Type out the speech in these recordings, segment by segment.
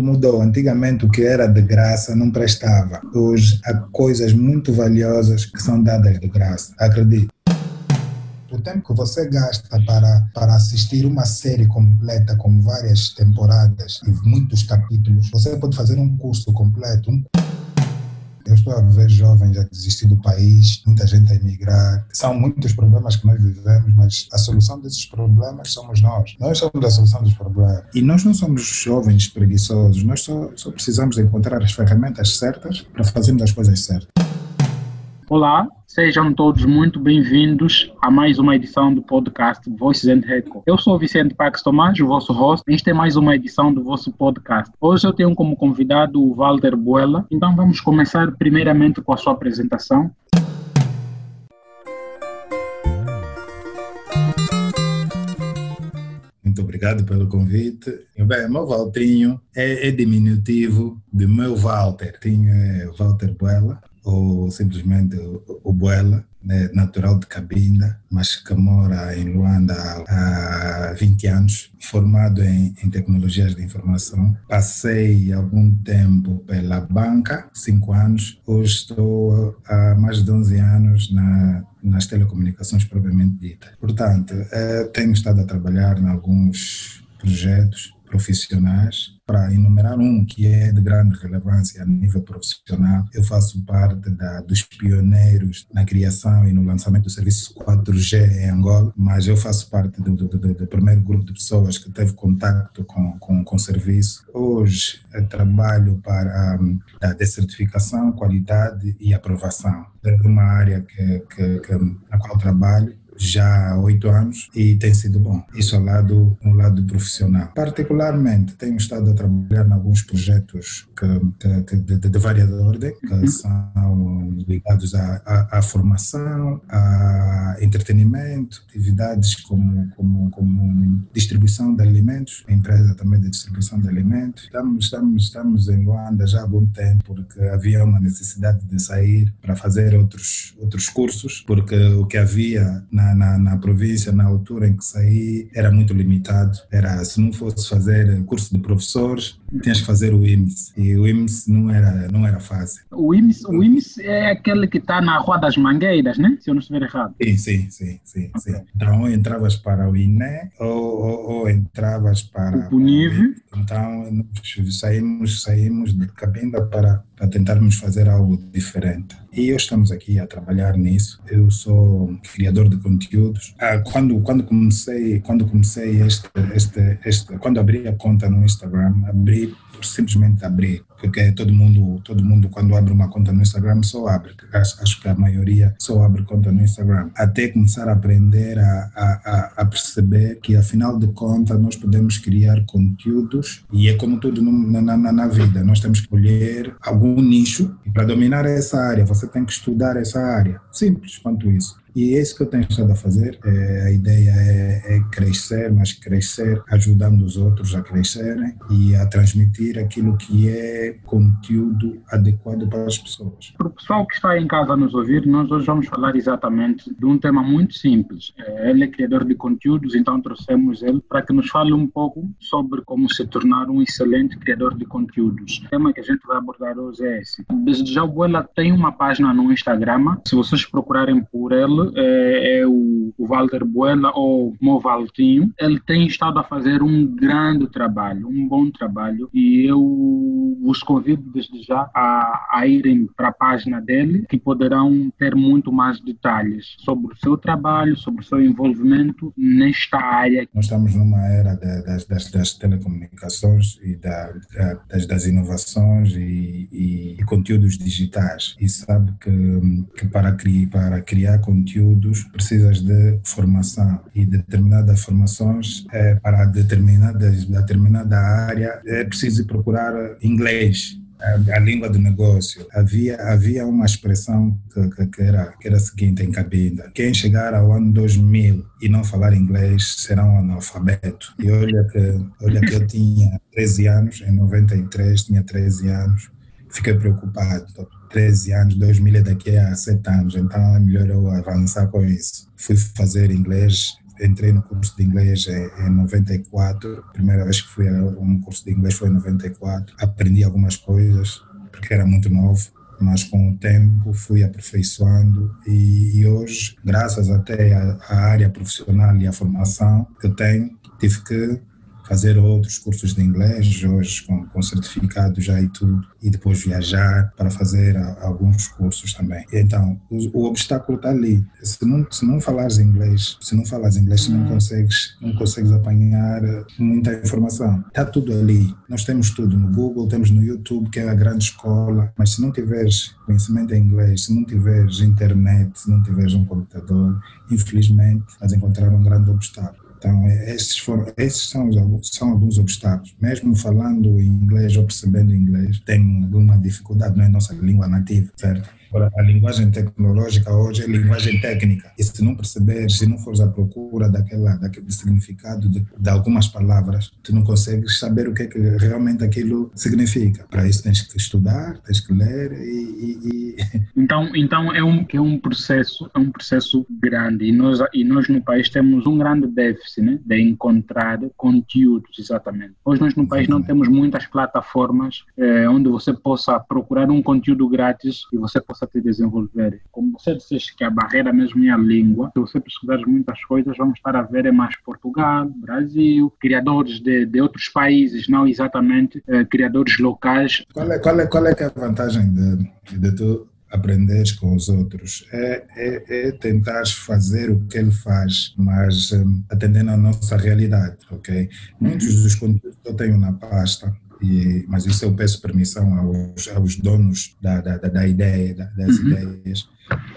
mundo mudou. Antigamente o que era de graça não prestava. Hoje há coisas muito valiosas que são dadas de graça. Acredite. O tempo que você gasta para, para assistir uma série completa com várias temporadas e muitos capítulos, você pode fazer um curso completo. Um eu estou a ver jovens a desistir do país, muita gente a emigrar. São muitos problemas que nós vivemos, mas a solução desses problemas somos nós. Nós somos a solução dos problemas. E nós não somos jovens preguiçosos, nós só, só precisamos encontrar as ferramentas certas para fazermos as coisas certas. Olá, sejam todos muito bem-vindos a mais uma edição do podcast Voices and Record. Eu sou Vicente Pax Tomás, o vosso host. Esta é mais uma edição do vosso podcast. Hoje eu tenho como convidado o Walter Buela. Então vamos começar primeiramente com a sua apresentação. Muito obrigado pelo convite. Bem, meu Valtrinho é, é diminutivo de meu Walter. Tinha é Walter Buela ou simplesmente o Buela, né, natural de Cabinda, mas que mora em Luanda há 20 anos, formado em, em, tecnologias de informação. Passei algum tempo pela banca, 5 anos. Hoje estou há mais de 11 anos na, nas telecomunicações propriamente dita. Portanto, eh, tenho estado a trabalhar em alguns projetos profissionais para enumerar um que é de grande relevância a nível profissional, eu faço parte da, dos pioneiros na criação e no lançamento do serviço 4G em Angola, mas eu faço parte do, do, do, do primeiro grupo de pessoas que teve contato com, com, com o serviço. Hoje trabalho para um, a decertificação, qualidade e aprovação. É uma área que, que, que, na qual trabalho já há oito anos e tem sido bom. Isso ao lado, ao lado profissional. Particularmente, tenho estado a trabalhar em alguns projetos que, que de, de, de variada ordem, que uhum. são ligados à, à, à, formação, a entretenimento, atividades como, como, como distribuição de alimentos, empresa também de distribuição de alimentos. Estamos, estamos, estamos em Luanda já há algum tempo, porque havia uma necessidade de sair para fazer outros, outros cursos, porque o que havia na na, na, província, na altura em que saí, era muito limitado. Era, se não fosse fazer curso de professores, tinhas que fazer o IMS. E o IMS não era, não era fácil. O IMS, o IMS é aquele que está na Rua das Mangueiras, né? Se eu não estiver errado. Sim, sim, sim. sim, okay. sim. Então, ou entravas para o INE ou, ou, ou entravas para... O PUNIV. Então, saímos, saímos de Cabinda para, para tentarmos fazer algo diferente. E eu estamos aqui a trabalhar nisso. Eu sou criador de conteúdos. Ah, quando quando comecei quando comecei este este este quando abri a conta no Instagram, abri simplesmente abrir, porque todo mundo, todo mundo quando abre uma conta no Instagram só abre, acho, acho que a maioria só abre conta no Instagram, até começar a aprender a, a, a perceber que afinal de contas nós podemos criar conteúdos e é como tudo na, na, na vida, nós temos que escolher algum nicho e para dominar essa área você tem que estudar essa área, simples quanto isso. E é isso que eu tenho estado a fazer. É, a ideia é, é, crescer, mas crescer ajudando os outros a crescerem e a transmitir aquilo que é conteúdo adequado para as pessoas. Para o pessoal que está em casa a nos ouvir, nós hoje vamos falar exatamente de um tema muito simples. É, ele é criador de conteúdos, então trouxemos ele para que nos fale um pouco sobre como se tornar um excelente criador de conteúdos. O tema que a gente vai abordar hoje é esse. Desde já o Buela tem uma página no Instagram. Se vocês procurarem por ele, é, é o, Walter Buela ou Movaltinho. Ele tem estado a fazer um grande trabalho, um bom trabalho, e eu vos convido desde já a, a irem para a página dele, que poderão ter muito mais detalhes sobre o seu trabalho, sobre o seu envolvimento nesta área. Nós estamos numa era das, das, das, telecomunicações e da, das, das, inovações e, e, e, conteúdos digitais. E sabe que, que para, criar, para criar conteúdo conteúdos, precisas de formação e determinadas formações é, para determinadas, determinada área é preciso procurar inglês, a, língua do negócio. Havia, havia uma expressão que, que, era, que era a seguinte em Cabinda: quem chegar ao ano 2000 e não falar inglês será um analfabeto. E olha que, olha que eu tinha 13 anos, em 93 tinha 13 anos, fiquei preocupado. 13 anos, 2000 é daqui a 7 anos, então é melhor eu avançar com isso. Fui fazer inglês entrei no curso de inglês em 94, a primeira vez que fui a um curso de inglês foi em 94, aprendi algumas coisas, porque era muito novo, mas com o tempo fui aperfeiçoando. E, e hoje, graças até à área profissional e à formação que tenho, tive que fazer outros cursos de inglês, hoje com, com certificado já e tudo, e depois viajar para fazer a, alguns cursos também. Então, o, o obstáculo está ali. Se não, se não falares inglês, se não falas inglês, não consegues, não consegues apanhar muita informação. Está tudo ali. Nós temos tudo no Google, temos no YouTube, que é a grande escola, mas se não tiveres conhecimento em inglês, se não tiveres internet, se não tiveres um computador, infelizmente, vais encontrar um grande obstáculo. Então, esses, foram, esses são, são alguns obstáculos. Mesmo falando inglês ou percebendo inglês, tem alguma dificuldade, não é nossa língua nativa, certo? A linguagem tecnológica hoje é linguagem técnica. E se não perceberes, se não fores à procura daquela, daquele significado de, de algumas palavras, tu não consegues saber o que, é que realmente aquilo significa. Para isso tens que estudar, tens que ler e... e, e... Então, então é, um, é um processo é um processo grande e nós, e nós no país temos um grande déficit né, de encontrar conteúdos, exatamente. Hoje nós no país não temos muitas plataformas eh, onde você possa procurar um conteúdo grátis e você possa possa te desenvolver. Como você disse que a barreira mesmo é a língua, se você pesquisar muitas coisas, vamos estar a ver é mais Portugal, Brasil, criadores de, de outros países, não exatamente eh, criadores locais. Qual é, qual é, qual é, é a vantagem de, de tu aprenderes com os outros é, é, é tentar fazer o que ele faz, mas um, atendendo à nossa realidade, ok? Muitos dos conteúdos que eu tenho na pasta e, mas isso eu peço permissão aos, aos donos da, da, da ideia, das uhum. ideias.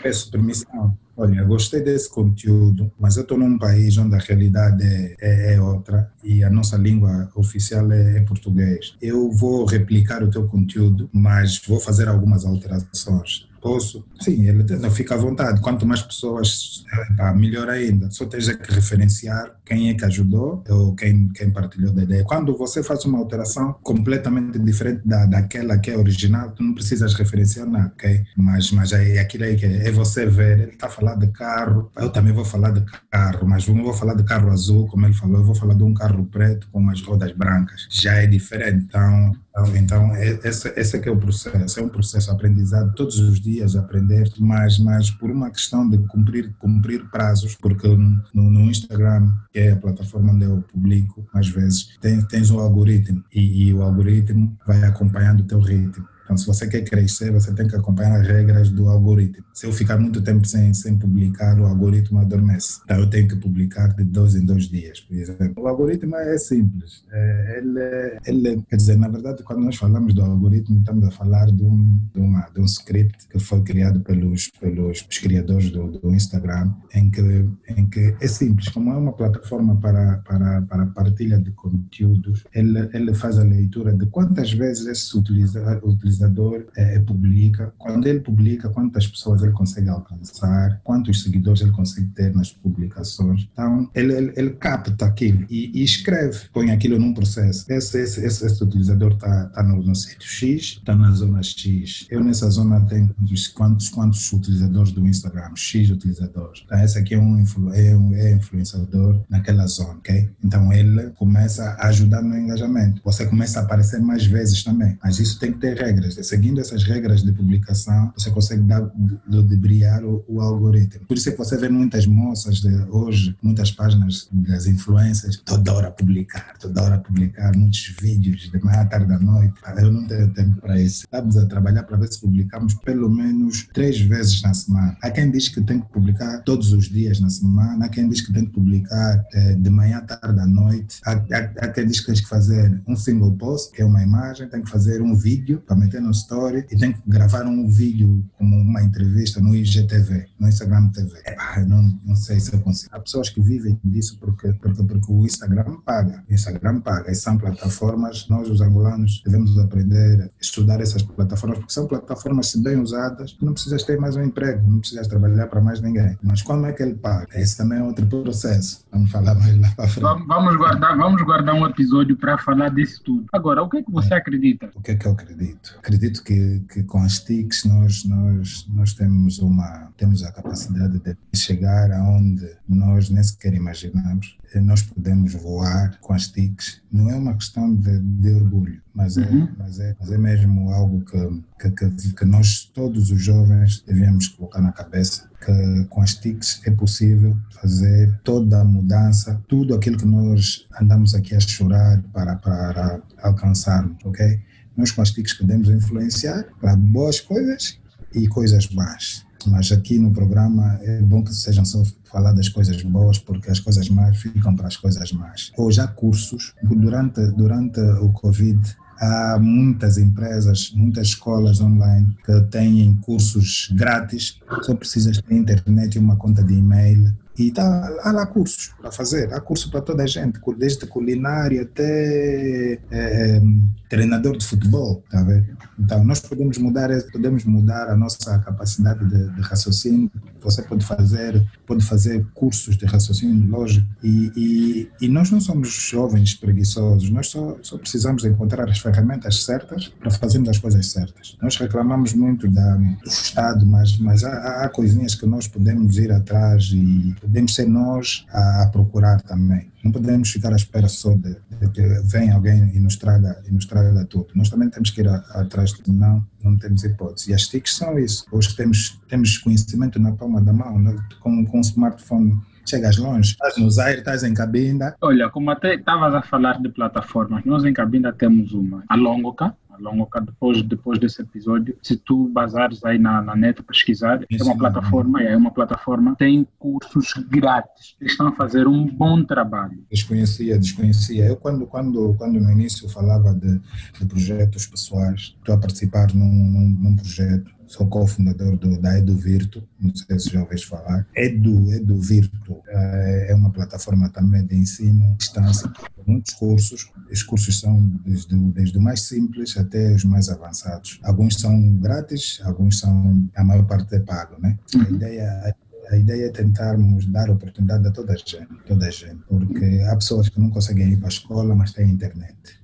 Peço permissão. Olha, gostei desse conteúdo, mas eu estou num país onde a realidade é, é, é, outra e a nossa língua oficial é, é, português. Eu vou replicar o teu conteúdo, mas vou fazer algumas alterações posso. Sim, ele fica à vontade. Quanto mais pessoas, tá, melhor ainda. Só tens que referenciar quem é que ajudou ou quem, quem partilhou da ideia. Quando você faz uma alteração completamente diferente da, daquela que é original, tu não precisas referenciar nada, ok? Mas, mas é aquilo aí que é, é você ver, ele está falando de carro, eu também vou falar de carro, mas não vou falar de carro azul, como ele falou, eu vou falar de um carro preto com umas rodas brancas. Já é diferente. Então, então, então é, esse, esse é que é o processo, é um processo aprendizado todos os dias, aprender, mas, mas por uma questão de cumprir, cumprir prazos, porque no, no Instagram, que é a plataforma onde eu publico, às vezes, tens, tens um algoritmo e, e o algoritmo vai acompanhando o teu ritmo. Então, se você quer crescer, você tem que acompanhar as regras do algoritmo. Se eu ficar muito tempo sem, sem publicar, o algoritmo adormece. Então, eu tenho que publicar de dois em dois dias, por exemplo. O algoritmo é simples. É, ele, ele, quer dizer, na verdade, quando nós falamos do algoritmo, estamos a falar de um, de uma, de um script que foi criado pelos, pelos criadores do, do Instagram, em que, em que é simples. Como é uma plataforma para, para, para partilha de conteúdos, ele, ele faz a leitura de quantas vezes esse utilizador utilizador é, publica, quando ele publica, quantas pessoas ele consegue alcançar, quantos seguidores ele consegue ter nas publicações. Então, ele, ele, ele capta aquilo e, e, escreve, põe aquilo num processo. Esse, esse, esse, esse utilizador está tá no, no sítio X, está na zona X. Eu nessa zona tenho quantos, quantos utilizadores do Instagram? X utilizadores. Então, esse aqui é um, é um é influenciador naquela zona, ok? Então, ele começa a ajudar no engajamento. Você começa a aparecer mais vezes também, mas isso tem que ter regras regras. Seguindo essas regras de publicação, você consegue dar, ludibriar o, o algoritmo. Por isso é que você vê muitas moças de hoje, muitas páginas das influências, toda hora publicar, toda hora publicar muitos vídeos de manhã, tarde, da noite. Eu não tenho tempo para isso. Estamos a trabalhar para ver se publicamos pelo menos três vezes na semana. Há quem diz que tem que publicar todos os dias na semana, há quem diz que tem que publicar eh, de manhã, tarde, à noite. Há, há, há quem diz que tem que fazer um single post, que é uma imagem, tem que fazer um vídeo para meter no story e tem que gravar um vídeo como uma entrevista no IGTV, no Instagram TV. Epá, não, não sei se eu consigo. Há pessoas que vivem disso porque, porque, porque o Instagram paga. O Instagram paga. E são plataformas, nós os angolanos devemos aprender a estudar essas plataformas porque são plataformas, se bem usadas, não precisas ter mais um emprego, não precisas trabalhar para mais ninguém. Mas como é que ele paga? Esse também é outro processo. Vamos falar mais lá para frente. Vamos guardar, vamos guardar um episódio para falar disso tudo. Agora, o que é que você é. acredita? O que é que eu acredito? Acredito que, que com as TICs nós, nós, nós temos, uma, temos a capacidade de chegar aonde nós nem sequer imaginamos. Nós podemos voar com as TICs. Não é uma questão de, de orgulho, mas, é, uhum. mas, é, mas é mesmo algo que, que, que, que nós, todos os jovens, devemos colocar na cabeça que com as TICs é possível fazer toda a mudança, tudo aquilo que nós andamos aqui a chorar para, para alcançarmos, ok? Nós TICs podemos influenciar para boas coisas e coisas más. Mas aqui no programa é bom que sejam só faladas coisas boas, porque as coisas más ficam para as coisas más. Ou já cursos, durante, durante o Covid, há muitas empresas, muitas escolas online que têm cursos grátis, só precisas ter internet e uma conta de e-mail e tá, há lá cursos para fazer, há curso para toda a gente, desde culinária até é, treinador de futebol, tá vendo? Então, nós podemos mudar, podemos mudar a nossa capacidade de, de raciocínio. Você pode fazer, pode fazer cursos de raciocínio lógico e, e, e nós não somos jovens preguiçosos, nós só, só precisamos encontrar as ferramentas certas para fazermos as coisas certas. Nós reclamamos muito da, do Estado, mas, mas há, há coisinhas que nós podemos ir atrás e podemos ser nós a, a procurar também. Não podemos ficar à espera só de, de que venha alguém e nos traga, e nos traga tudo. Nós também temos que ir a, atrás de não, não temos hipótese. E as TICs são isso. Hoje temos, temos conhecimento na palma da mão, né? com, com um smartphone chegas longe, estás no Zaire, estás em Cabinda. Olha, como até estavas a falar de plataformas, nós em Cabinda temos uma, a Longoca, longo depois, depois desse episódio, se tu basares aí na, na net pesquisar, é uma plataforma, é uma plataforma, tem cursos grátis, eles estão a fazer um bom trabalho. Desconhecia, desconhecia. Eu quando, quando, quando no início falava de, de projetos pessoais, estou a participar num, num, num projeto sou cofundador do, da EduVirtu, não sei se já ouviste falar. Edu, EduVirtu é, é uma plataforma também de ensino à distância, muitos cursos. Os cursos são desde, desde o mais simples até os mais avançados. Alguns são grátis, alguns são, a maior parte é pago, né? A uhum. ideia a ideia é tentarmos dar oportunidade a toda a gente, toda a gente, porque há pessoas que não conseguem ir para a escola, mas têm internet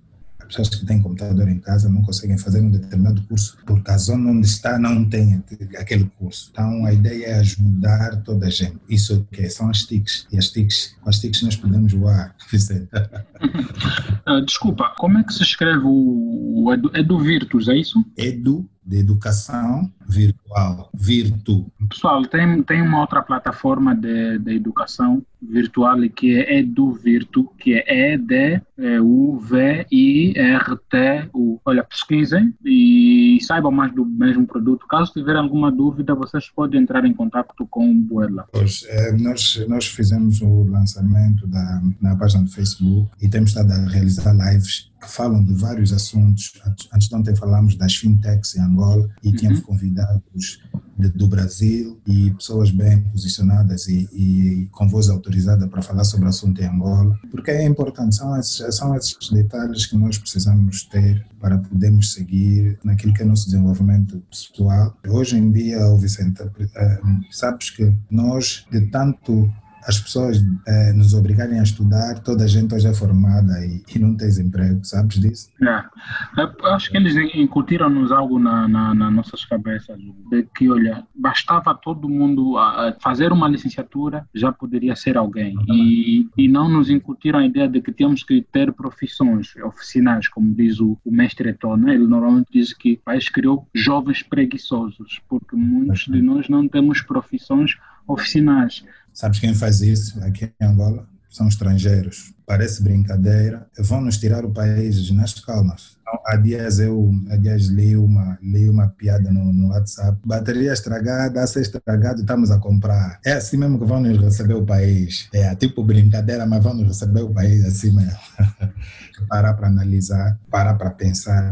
pessoas que têm computador em casa não conseguem fazer um determinado curso porque a zona onde está não tem aquele curso. Então a ideia é ajudar toda a gente. Isso que é? são as TICs. E as TICs, com as TICs nós podemos voar, uh, Desculpa, como é que se escreve o Edu, Edu Virtus, é isso? Edu de educação virtual, Virtu. Pessoal, tem, tem uma outra plataforma de, de educação virtual que é EduVirtu, que é E-D-U-V-I-R-T-U. Olha, pesquisem e saibam mais do mesmo produto. Caso tiverem alguma dúvida, vocês podem entrar em contato com o Buela. Pois, é, nós, nós fizemos o lançamento da, na página do Facebook e temos estado a realizar lives que falam de vários assuntos. Antes de ontem falamos das fintechs em Angola e uhum. tínhamos convidados de, do Brasil e pessoas bem posicionadas e, e, com voz autorizada para falar sobre o assunto em Angola, porque é importante, são esses, são esses detalhes que nós precisamos ter para podermos seguir naquilo que é nosso desenvolvimento pessoal. Hoje em dia, Vicente, eh, sabes que nós, de tanto as pessoas é, nos obrigarem a estudar, toda a gente hoje é formada e, e não tem emprego, sabes disso? É. Acho que eles incutiram-nos algo na, na, nas nossas cabeças, de que, olha, bastava todo mundo fazer uma licenciatura, já poderia ser alguém. E, e não nos incutiram a ideia de que temos que ter profissões oficinais, como diz o, o mestre Eton, né? ele normalmente diz que o país criou jovens preguiçosos, porque muitos de nós não temos profissões oficinais. Sabes quem faz isso aqui em Angola? São estrangeiros. Parece brincadeira. Vão nos tirar o país nas calmas. Então, há dias eu há dias li, uma, li uma piada no, no WhatsApp. Bateria estragada, a ser estragado, estamos a comprar. É assim mesmo que vão nos receber o país. É tipo brincadeira, mas vão nos receber o país assim mesmo. parar para analisar, parar para pensar.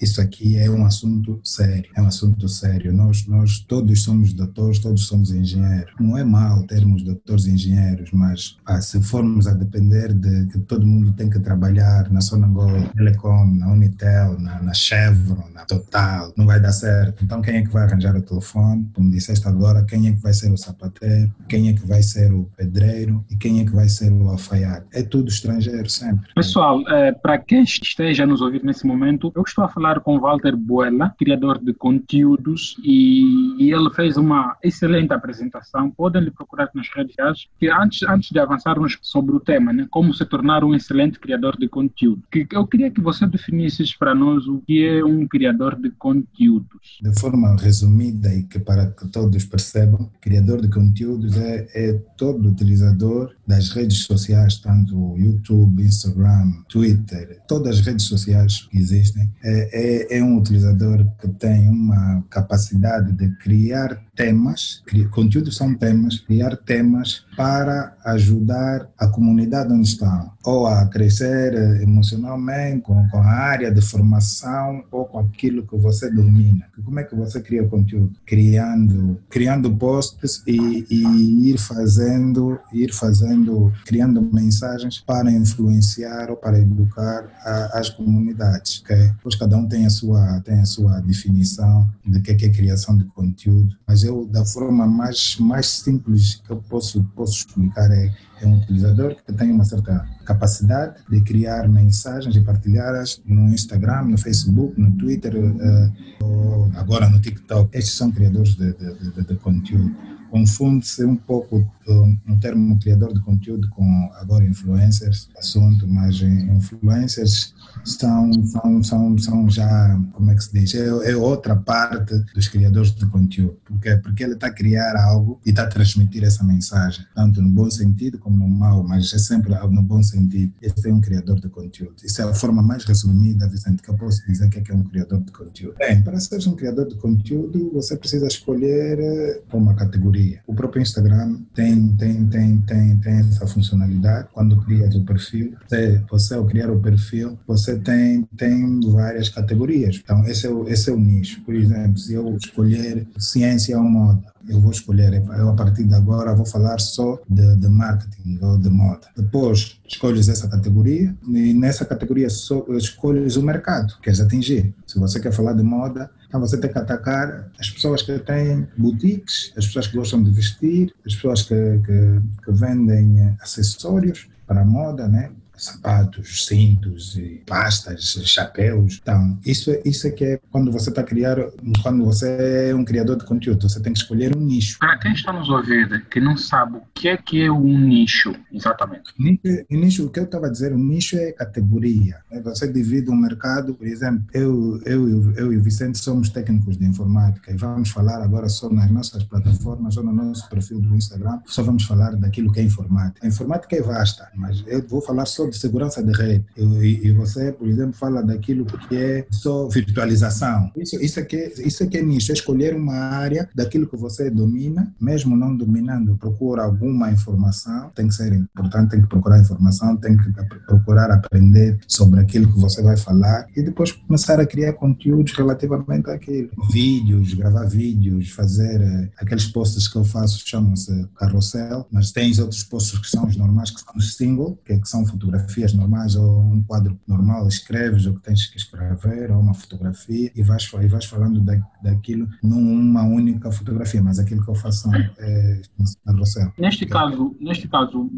Isso aqui é um assunto sério, é um assunto sério. Nós, nós todos somos doutores, todos somos engenheiros. Não é mal termos doutores e engenheiros, mas ah, se formos a depender de que todo mundo tem que trabalhar na Sonangol Telecom, na Unitel, na, na Chevron, na Total, não vai dar certo. Então, quem é que vai arranjar o telefone? Como disseste agora, quem é que vai ser o sapateiro? Quem é que vai ser o pedreiro? E quem é que vai ser o alfaiate? É tudo estrangeiro sempre. Pessoal, é, para quem esteja nos ouvir nesse momento, eu estou a falar com Walter Buela, criador de conteúdos, e, e ele fez uma excelente apresentação. Podem lhe procurar nas redes sociais. Que antes, antes de avançarmos sobre o tema, né, como se tornar um excelente criador de conteúdo, eu queria que você definisse para nós o que é um criador de conteúdos. De forma resumida e que para que todos percebam, criador de conteúdos é, é todo utilizador das redes sociais, tanto YouTube, Instagram, Twitter, todas as redes sociais que existem, é, é, é um utilizador que tem uma capacidade de criar temas, conteúdos são temas, criar temas para ajudar a comunidade onde estão, ou a crescer emocionalmente com, com a área de formação ou com aquilo que você domina. Como é que você cria conteúdo? Criando, criando posts e, e ir fazendo, ir fazendo, criando mensagens para influenciar ou para educar a, as comunidades, ok? Pois cada um tem a sua, tem a sua definição de que é criação de conteúdo, mas eu, da forma mais, mais simples que eu posso, posso explicar, é, é um utilizador que tem uma certa capacidade de criar mensagens e partilhá-las no Instagram, no Facebook, no Twitter, uh, agora no TikTok. Estes são criadores de, de, de, de conteúdo confunde-se um pouco um, um termo criador de conteúdo com agora influencers, assunto, mas influencers são, são, são, são já, como é que se diz, é, é outra parte dos criadores de conteúdo, porque, porque ele está a criar algo e está a transmitir essa mensagem, tanto no bom sentido como no mau, mas é sempre no bom sentido. Esse é um criador de conteúdo. Isso é a forma mais resumida, Vicente, que eu posso dizer que é, que é um criador de conteúdo. Bem, para ser um criador de conteúdo, você precisa escolher eh, uma categoria o próprio Instagram tem, tem, tem, tem, tem essa funcionalidade. Quando cria o perfil, você, você ao criar o perfil, você tem, tem várias categorias. Então, esse é, o, esse é o nicho. Por exemplo, se eu escolher ciência ou moda, eu vou escolher, eu a partir de agora vou falar só de, de marketing ou de moda. Depois escolhes essa categoria e nessa categoria só escolhes o mercado que queres atingir. Se você quer falar de moda, então você tem que atacar as pessoas que têm boutiques, as pessoas que gostam de vestir, as pessoas que, que, que vendem acessórios para a moda, né? Sapatos, cintos, pastas, chapéus. Então, isso, é, isso é que é quando você está a criar, quando você é um criador de conteúdo, você tem que escolher um nicho. Para quem está nos ouvindo, que não sabe o que é que é um nicho, exatamente. Nicho, nicho o que eu estava a dizer, um nicho é categoria. Né? Você divide um mercado, por exemplo, eu, eu, eu e o Vicente somos técnicos de informática e vamos falar agora só nas nossas plataformas ou no nosso perfil do Instagram, só vamos falar daquilo que é informática. A informática é vasta, mas eu vou falar só de segurança de rede. E, e, você, por exemplo, fala daquilo que é só virtualização. Isso, isso, é, que, isso é que é nicho, é escolher uma área daquilo que você domina, mesmo não dominando, procura alguma informação, tem que ser importante, tem que procurar informação, tem que procurar aprender sobre aquilo que você vai falar e depois começar a criar conteúdos relativamente àquilo. Vídeos, gravar vídeos, fazer uh, aqueles posts que eu faço, chamam-se carrossel, mas tens outros posts que são os normais, que são os single, que, é, que são fotografias fotografias normais ou um quadro normal, escreves o que tens que escrever ou uma fotografia e vais, e vais falando da, daquilo numa única fotografia, mas aquilo que eu faço é na Rossel. Neste caso, neste caso,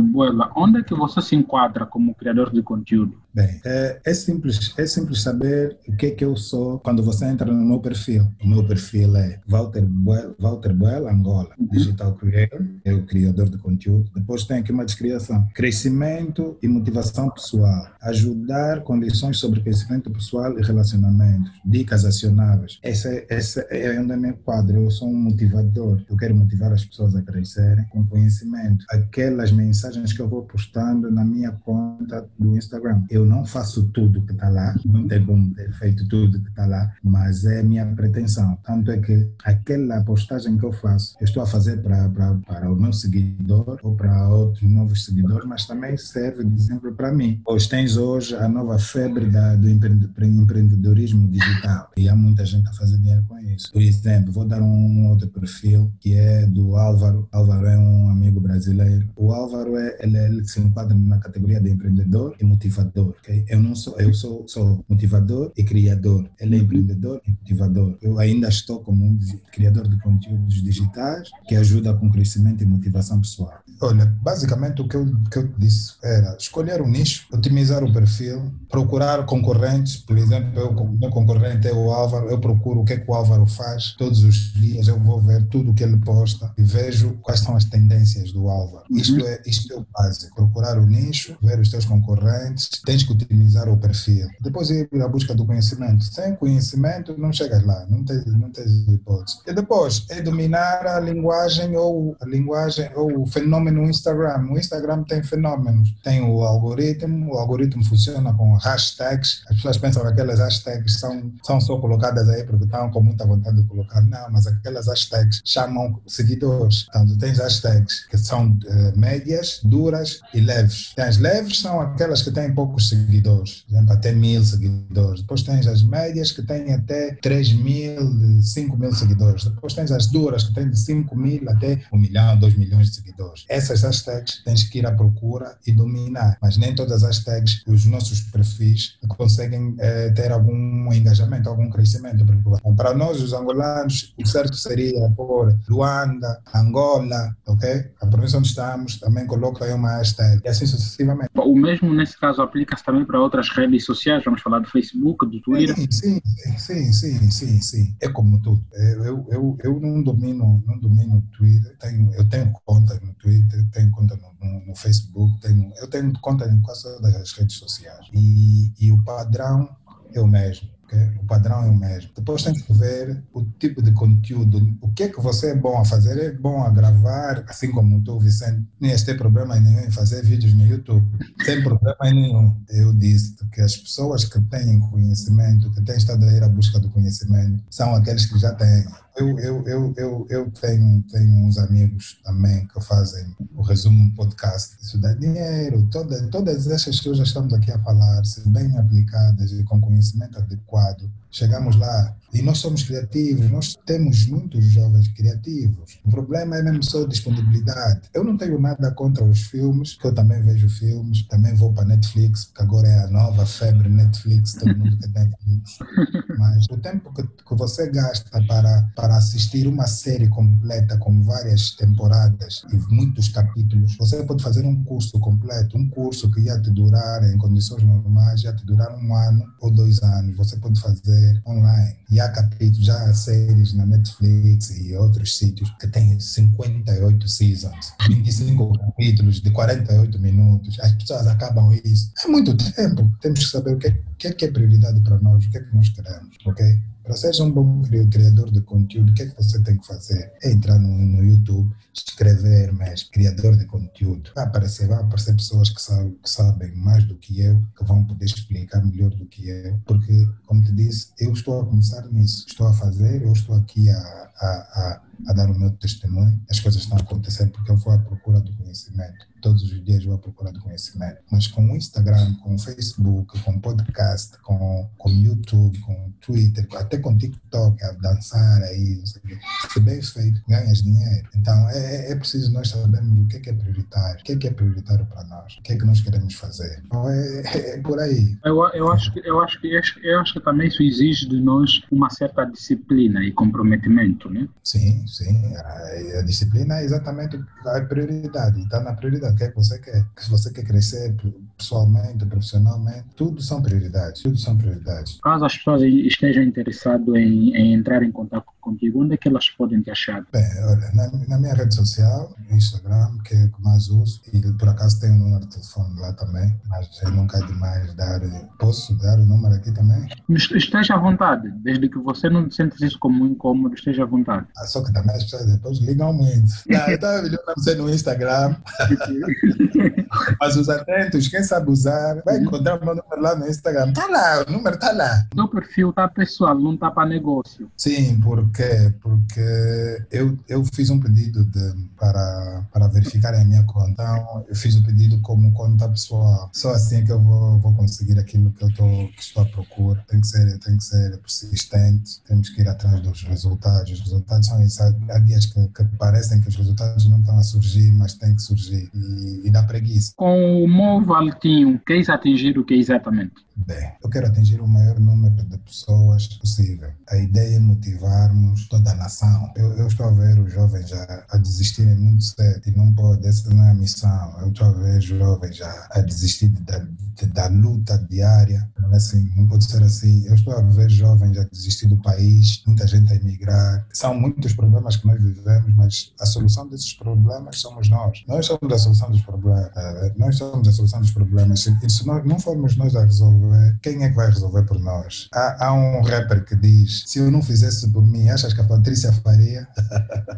Buela, onde é que você se enquadra como criador de conteúdo? Bem, é, é, simples, é simples saber o que é que eu sou quando você entra no meu perfil. O meu perfil é Walter Buel, Walter Buel Angola, uhum. Digital Creator, é o criador de conteúdo. Depois tem aqui uma descrição: crescimento e motivação pessoal, ajudar condições sobre crescimento pessoal e relacionamentos, dicas acionáveis. Essa, essa é onde eu me quadro. Eu sou um motivador. Eu quero motivar as pessoas a crescerem com conhecimento. Aquelas mensagens que eu vou postando na minha conta do Instagram. Eu não faço tudo que está lá, não tenho como ter feito tudo que está lá, mas é minha pretensão. Tanto é que aquela postagem que eu faço, eu estou a fazer para, para, para o meu seguidor ou para outros novos seguidores, mas também serve de exemplo para mim. Hoje tens hoje a nova febre da, do empreendedorismo digital e há muita gente a fazer dinheiro com isso. Por exemplo, vou dar um outro perfil que é do Álvaro. Álvaro é um amigo brasileiro. O Álvaro é, ele, ele se enquadra na categoria de empreendedor e motivador. Okay? Eu não sou, eu sou, sou motivador e criador. Ele é empreendedor e motivador. Eu ainda estou como um criador de conteúdos digitais que ajuda com crescimento e motivação pessoal. Olha, basicamente o que eu, que eu disse era escolher um nicho, otimizar o perfil, procurar concorrentes. Por exemplo, eu, meu concorrente é o Álvaro, eu procuro o que é que o Álvaro faz todos os dias, eu vou ver tudo o que ele posta e vejo quais são as tendências do Álvaro. Uhum. Isto, é, isto é o básico, procurar o nicho, ver os teus concorrentes, tens que otimizar o perfil. Depois ir à busca do conhecimento. Sem conhecimento não chegas lá, não tens, não tens hipótese. E depois é dominar a linguagem ou a linguagem ou o fenômeno Instagram. O Instagram tem fenômenos. Tem o algoritmo, o algoritmo funciona com hashtags. As pessoas pensam que aquelas hashtags são, são só colocadas aí porque estão com muita vontade de colocar. Não, mas aquelas hashtags chamam seguidores. Então, tu tens hashtags que são uh, médias, duras e leves. As leves, são aquelas que têm poucos seguidores, por exemplo, até mil seguidores. Depois tens as médias que têm até 3 mil, 5 mil seguidores. Depois tens as duras que têm de 5 mil até 1 milhão, 2 milhões de seguidores. Essas hashtags tens que ir à procura e dominar, mas nem todas as hashtags, os nossos perfis conseguem eh, ter algum engajamento, algum crescimento. Para nós, os angolanos, o certo seria pôr Luanda, Angola, ok? A província onde estamos também coloca aí uma hashtag e assim sucessivamente. O mesmo nesse caso aplica-se também para outras redes sociais, vamos falar do Facebook, do Twitter. Sim, sim, sim, sim, sim. É como tudo. Eu, eu, eu não domino, não domino o Twitter. Tenho, eu tenho conta no Twitter, tenho conta no, no, no Facebook, tenho, eu tenho conta em quase todas as redes sociais. E, e o padrão é o mesmo. Okay? O padrão é o mesmo. Depois tem que ver o tipo de conteúdo. O que é que você é bom a fazer? É bom a gravar, assim como tu, Vicente. Nem tem problema nenhum em fazer vídeos no YouTube. Tem problema nenhum. Eu disse que as pessoas que têm conhecimento, que têm estado a ir à busca do conhecimento, são aqueles que já têm eu, eu, eu, eu, eu tenho, tenho uns amigos também que fazem o resumo podcast. Isso dá dinheiro, toda, todas essas coisas que estamos aqui a falar, se bem aplicadas e com conhecimento adequado, chegamos lá. E nós somos criativos, nós temos muitos jovens criativos. O problema é mesmo só disponibilidade. Eu não tenho nada contra os filmes, que eu também vejo filmes, também vou para Netflix, porque agora é a nova febre Netflix, todo mundo quer Netflix. Mas o tempo que, que você gasta para, para assistir uma série completa com várias temporadas e muitos capítulos, você pode fazer um curso completo, um curso que ia te durar em condições normais, ia te durar um ano ou dois anos. Você pode fazer online. E há capítulos, já há séries na Netflix e outros sítios que têm 58 seasons, 25 capítulos de 48 minutos. As pessoas acabam isso. É muito tempo. Temos que saber o que, que é, que é prioridade para nós, o que é que nós queremos, ok? Para ser um bom criador de conteúdo, o que é que você tem que fazer? É entrar no, no YouTube, escrever mais, criador de conteúdo. Vai aparecer, vai aparecer pessoas que, sabem, que sabem mais do que eu, que vão poder explicar melhor do que eu, porque, como te disse, eu estou a começar nisso, estou a fazer, eu estou aqui a, a, a, a dar o meu testemunho, as coisas estão acontecendo porque eu vou à procura do conhecimento todos os dias vou à procura do conhecimento. Mas com o Instagram, com o Facebook, com o podcast, com o YouTube, com o Twitter, até com o TikTok, a dançar aí, se bem feito, ganhas dinheiro. Então é, é, é preciso nós sabermos o que é, que é prioritário, o que é que é prioritário para nós, o que é que nós queremos fazer. Então é, é, é por aí. Eu, eu, acho que, eu, acho que, eu acho que também isso exige de nós uma certa disciplina e comprometimento, né? Sim, sim. A, a disciplina é exatamente a prioridade, está na prioridade o que é que você quer. Se você quer crescer pessoalmente, profissionalmente, tudo são prioridades. Tudo são prioridades. Caso as pessoas estejam interessadas em, em entrar em contato contigo, onde é que elas podem te achar? Bem, olha, na, na minha rede social, Instagram, que é o que mais uso, e por acaso tem um número de telefone lá também, mas nunca é demais dar. Posso dar o número aqui também? Esteja à vontade, desde que você não sente isso como um incômodo, esteja à vontade. Ah, só que também as pessoas depois ligam muito. Não, eu estava olhando você no Instagram. Mas os atentos, quem sabe usar, vai encontrar o meu número lá no Instagram. Está lá, o número está lá. O perfil está pessoal, não está para negócio. Sim, por quê? Porque eu, eu fiz um pedido de, para, para verificar a minha conta. Então, eu fiz o pedido como conta pessoal. Só assim que eu vou, vou conseguir aquilo que eu tô, que estou à procura. Tem que, ser, tem que ser persistente, temos que ir atrás dos resultados. Os resultados são isso. Há dias que, que parecem que os resultados não estão a surgir, mas têm que surgir. E, e dá preguiça. Com o Movo Altinho, queres atingir o que exatamente? Bem, eu quero atingir o maior número de pessoas possível. A ideia é motivarmos toda a nação. Eu, eu estou a ver os jovens já a desistirem muito cedo e não pode, essa não é a missão. Eu estou a ver jovens já a desistir da, de, da luta diária. Não é assim, não pode ser assim. Eu estou a ver jovens a desistir do país, muita gente a emigrar. São muitos problemas que nós vivemos, mas a solução desses problemas somos nós. Nós somos a solução dos problemas. Nós somos a solução dos problemas. E se nós não formos nós a resolver, resolver, quem é que vai resolver por nós? Há, há um rapper que diz: se eu não fizesse por mim, achas que a Patrícia faria?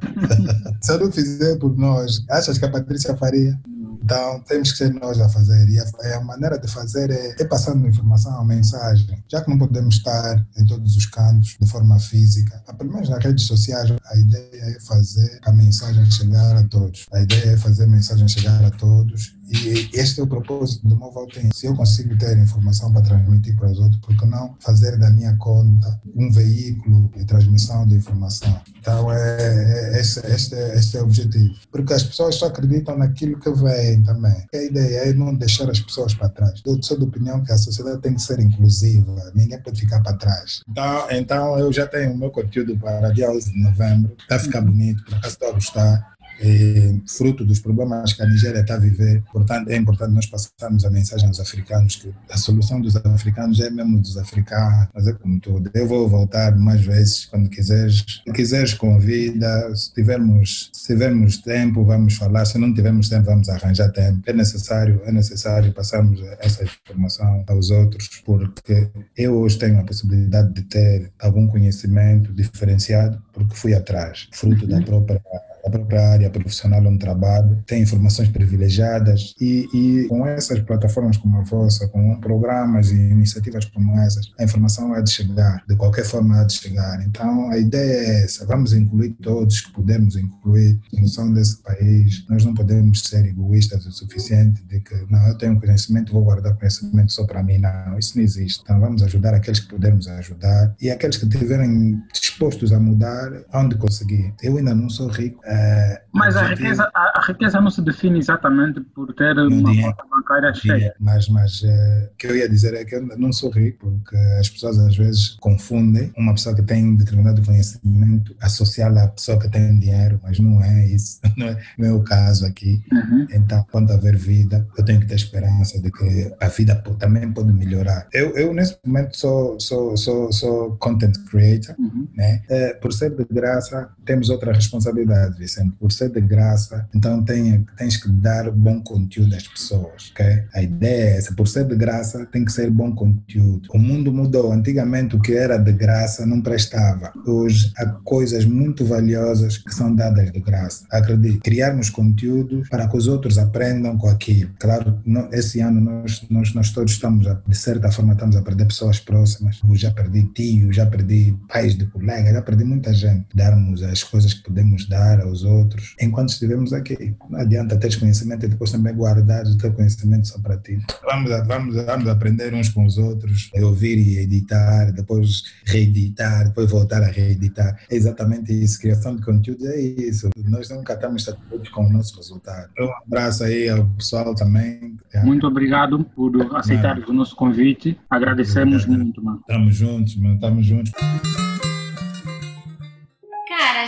se eu não fizer por nós, achas que a Patrícia faria? Então, temos que ser nós a fazer. E a, a maneira de fazer é, é, passando informação, mensagem. Já que não podemos estar em todos os cantos de forma física, pelo menos nas redes sociais, a ideia é fazer a mensagem chegar a todos. A ideia é fazer a mensagem chegar a todos e este é o propósito do meu Valtem. Se eu consigo ter informação para transmitir para os outros, por que não fazer da minha conta um veículo de transmissão de informação? Então, é, é este, este, este é o objetivo. Porque as pessoas só acreditam naquilo que vem também. A ideia é não deixar as pessoas para trás. Eu sou da opinião que a sociedade tem que ser inclusiva, ninguém pode ficar para trás. Então, então eu já tenho o meu conteúdo para dia 11 de novembro. Está a ficar bonito, por acaso estou a gostar é, fruto dos problemas que a Nigéria está a viver. Portanto, é importante nós passarmos a mensagem aos africanos que a solução dos africanos é mesmo dos africanos, mas é como tudo. Eu vou voltar mais vezes quando quiseres. Se quiseres, convida. Se tivermos, se tivermos tempo, vamos falar. Se não tivermos tempo, vamos arranjar tempo. É necessário, é necessário passarmos essa informação aos outros, porque eu hoje tenho a possibilidade de ter algum conhecimento diferenciado, porque fui atrás, fruto da própria a própria área profissional onde trabalho, tem informações privilegiadas e, e, com essas plataformas como a vossa, com programas e iniciativas como essas, a informação há de chegar, de qualquer forma há de chegar. Então a ideia é essa, vamos incluir todos que pudermos incluir em função desse país. Nós não podemos ser egoístas o suficiente de que, não, eu tenho conhecimento, vou guardar conhecimento só para mim. Não, isso não existe. Então vamos ajudar aqueles que pudermos ajudar e aqueles que estiverem dispostos a mudar, onde conseguir. Eu ainda não sou rico, é, mas a riqueza, a, a, riqueza não se define exatamente por ter uma dinheiro, conta bancária cheia. Mas, mas uh, o que eu ia dizer é que eu não sou rico, porque as pessoas às vezes confundem uma pessoa que tem determinado conhecimento associada à pessoa que tem dinheiro, mas não é isso. Não é, não é o caso aqui. Uhum. Então, quando haver vida, eu tenho que ter esperança de que a vida também pode melhorar. Eu, eu nesse momento, sou, sou, sou, sou content creator, uhum. né? É, por ser de graça, temos outra responsabilidade Por ser de graça, então tem, tens que dar bom conteúdo às pessoas, ok? A ideia é essa, por ser de graça, tem que ser bom conteúdo. O mundo mudou, antigamente o que era de graça não prestava. Hoje há coisas muito valiosas que são dadas de graça. Acredite, criarmos conteúdos para que os outros aprendam com aquilo. Claro, esse ano nós, nós, nós todos estamos, a, de certa forma, estamos a perder pessoas próximas. Eu já perdi tio, já perdi pais de colegas, já perdi muita gente. Darmos as coisas que podemos dar aos outros enquanto estivermos aqui. Não adianta ter conhecimento e depois também guardar o teu conhecimento só para ti. Vamos, vamos, vamos aprender uns com os outros, ouvir e editar, depois reeditar, depois voltar a reeditar. É exatamente isso. Criação de conteúdo é isso. Nós nunca estamos satisfeitos com o nosso resultado. Um abraço aí ao pessoal também. Muito obrigado por aceitar o nosso convite. Agradecemos obrigado. muito, mano. Estamos juntos, mano. Estamos juntos.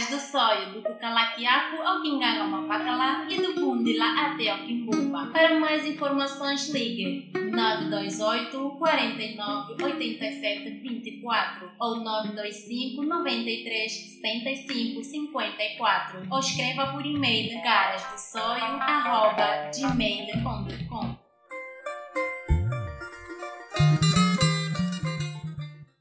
Caras do Sonho, do Cucalaquiaco ao Quinganga lá e do Bundila até ao Quimbumba. Para mais informações, ligue 928 49 87 24 ou 925 93 75 54 ou escreva por e-mail gmail.com